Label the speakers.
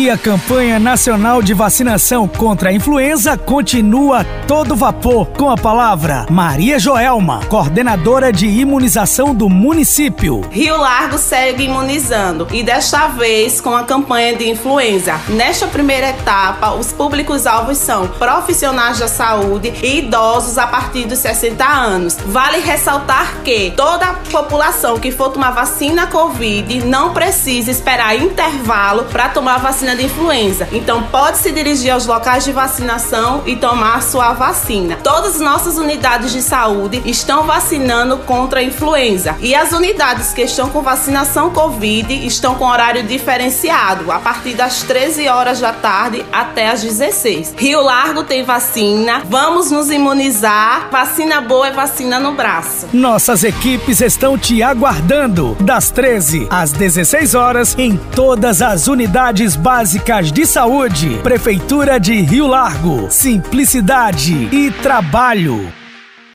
Speaker 1: E a campanha nacional de vacinação contra a influenza continua todo vapor. Com a palavra Maria Joelma, coordenadora de imunização do município.
Speaker 2: Rio Largo segue imunizando e desta vez com a campanha de influenza. Nesta primeira etapa, os públicos-alvos são profissionais da saúde e idosos a partir dos 60 anos. Vale ressaltar que toda a população que for tomar vacina Covid não precisa esperar intervalo para tomar vacina de influenza. Então pode se dirigir aos locais de vacinação e tomar sua vacina. Todas as nossas unidades de saúde estão vacinando contra a influenza e as unidades que estão com vacinação Covid estão com horário diferenciado, a partir das 13 horas da tarde até as 16. Rio Largo tem vacina, vamos nos imunizar. Vacina boa é vacina no braço.
Speaker 1: Nossas equipes estão te aguardando das 13 às 16 horas em todas as unidades básicas de saúde. Prefeitura de Rio Largo. Simplicidade e trabalho.